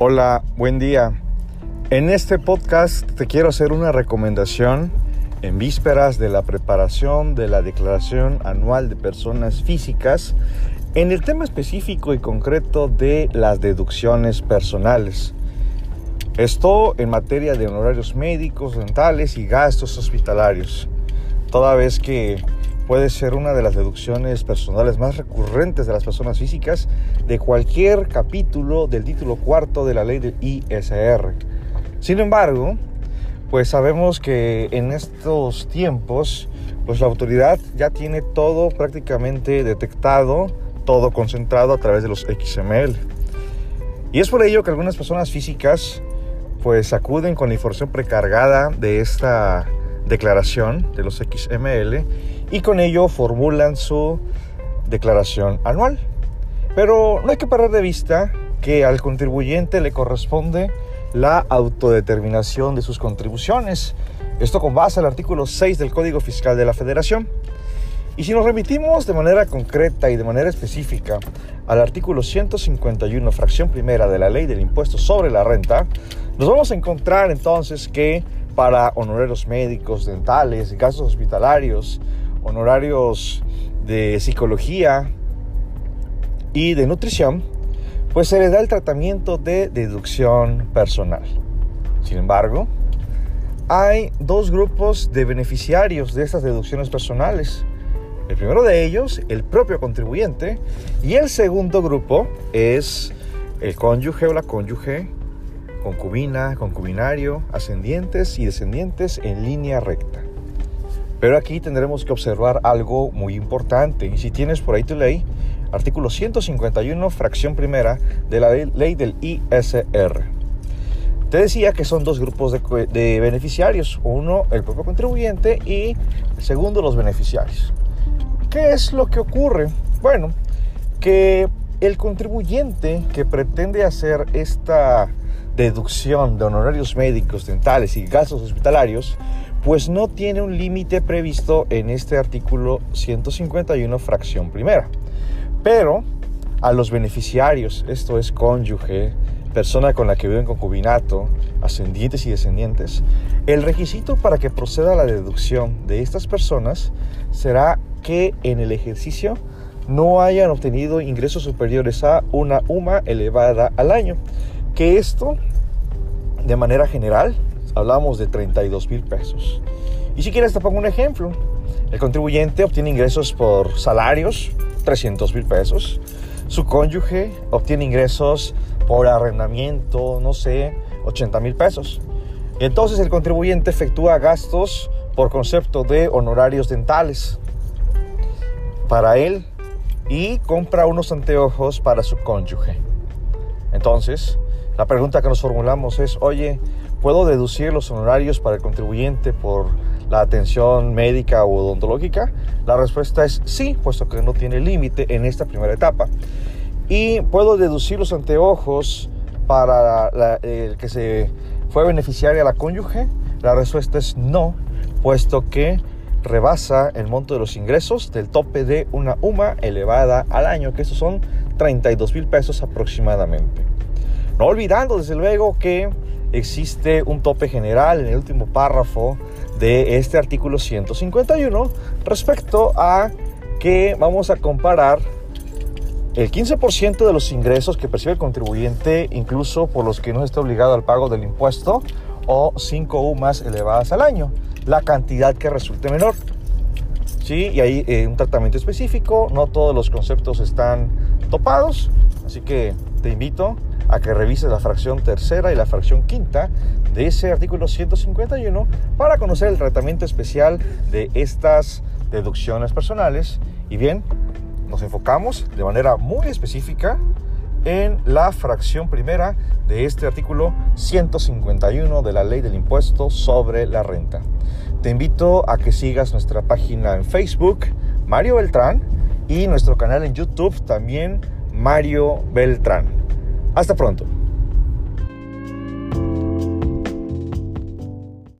Hola, buen día. En este podcast te quiero hacer una recomendación en vísperas de la preparación de la Declaración Anual de Personas Físicas en el tema específico y concreto de las deducciones personales. Esto en materia de honorarios médicos, dentales y gastos hospitalarios. Toda vez que puede ser una de las deducciones personales más recurrentes de las personas físicas de cualquier capítulo del título cuarto de la ley del ISR. Sin embargo, pues sabemos que en estos tiempos, pues la autoridad ya tiene todo prácticamente detectado, todo concentrado a través de los XML. Y es por ello que algunas personas físicas pues acuden con la información precargada de esta declaración de los XML y con ello formulan su declaración anual. Pero no hay que parar de vista que al contribuyente le corresponde la autodeterminación de sus contribuciones. Esto con base al artículo 6 del Código Fiscal de la Federación. Y si nos remitimos de manera concreta y de manera específica al artículo 151, fracción primera de la Ley del Impuesto sobre la Renta, nos vamos a encontrar entonces que para honorarios médicos, dentales, gastos hospitalarios, honorarios de psicología y de nutrición, pues se le da el tratamiento de deducción personal. Sin embargo, hay dos grupos de beneficiarios de estas deducciones personales. El primero de ellos, el propio contribuyente, y el segundo grupo es el cónyuge o la cónyuge concubina, concubinario, ascendientes y descendientes en línea recta. Pero aquí tendremos que observar algo muy importante. Y si tienes por ahí tu ley, artículo 151, fracción primera de la ley del ISR. Te decía que son dos grupos de, beneficiarios. Uno, el propio contribuyente y el segundo, los beneficiarios. ¿Qué es lo que ocurre? Bueno, que el contribuyente que pretende hacer esta deducción de honorarios médicos, dentales y gastos hospitalarios, pues no tiene un límite previsto en este artículo 151 fracción primera. Pero a los beneficiarios, esto es cónyuge, persona con la que vive en concubinato, ascendientes y descendientes, el requisito para que proceda la deducción de estas personas será que en el ejercicio no hayan obtenido ingresos superiores a una UMA elevada al año que esto, de manera general, hablamos de 32 mil pesos. Y si quieres te pongo un ejemplo. El contribuyente obtiene ingresos por salarios, 300 mil pesos. Su cónyuge obtiene ingresos por arrendamiento, no sé, 80 mil pesos. Entonces el contribuyente efectúa gastos por concepto de honorarios dentales para él y compra unos anteojos para su cónyuge. Entonces, la pregunta que nos formulamos es, oye, ¿puedo deducir los honorarios para el contribuyente por la atención médica o odontológica? La respuesta es sí, puesto que no tiene límite en esta primera etapa. ¿Y puedo deducir los anteojos para el que se fue beneficiaria la cónyuge? La respuesta es no, puesto que rebasa el monto de los ingresos del tope de una UMA elevada al año, que esos son 32 mil pesos aproximadamente. No olvidando, desde luego, que existe un tope general en el último párrafo de este artículo 151 respecto a que vamos a comparar el 15% de los ingresos que percibe el contribuyente, incluso por los que no está obligado al pago del impuesto, o 5 UMAS elevadas al año, la cantidad que resulte menor. ¿Sí? Y hay eh, un tratamiento específico, no todos los conceptos están topados, así que te invito a que revises la fracción tercera y la fracción quinta de ese artículo 151 para conocer el tratamiento especial de estas deducciones personales. Y bien, nos enfocamos de manera muy específica en la fracción primera de este artículo 151 de la ley del impuesto sobre la renta. Te invito a que sigas nuestra página en Facebook, Mario Beltrán, y nuestro canal en YouTube también, Mario Beltrán. Hasta pronto.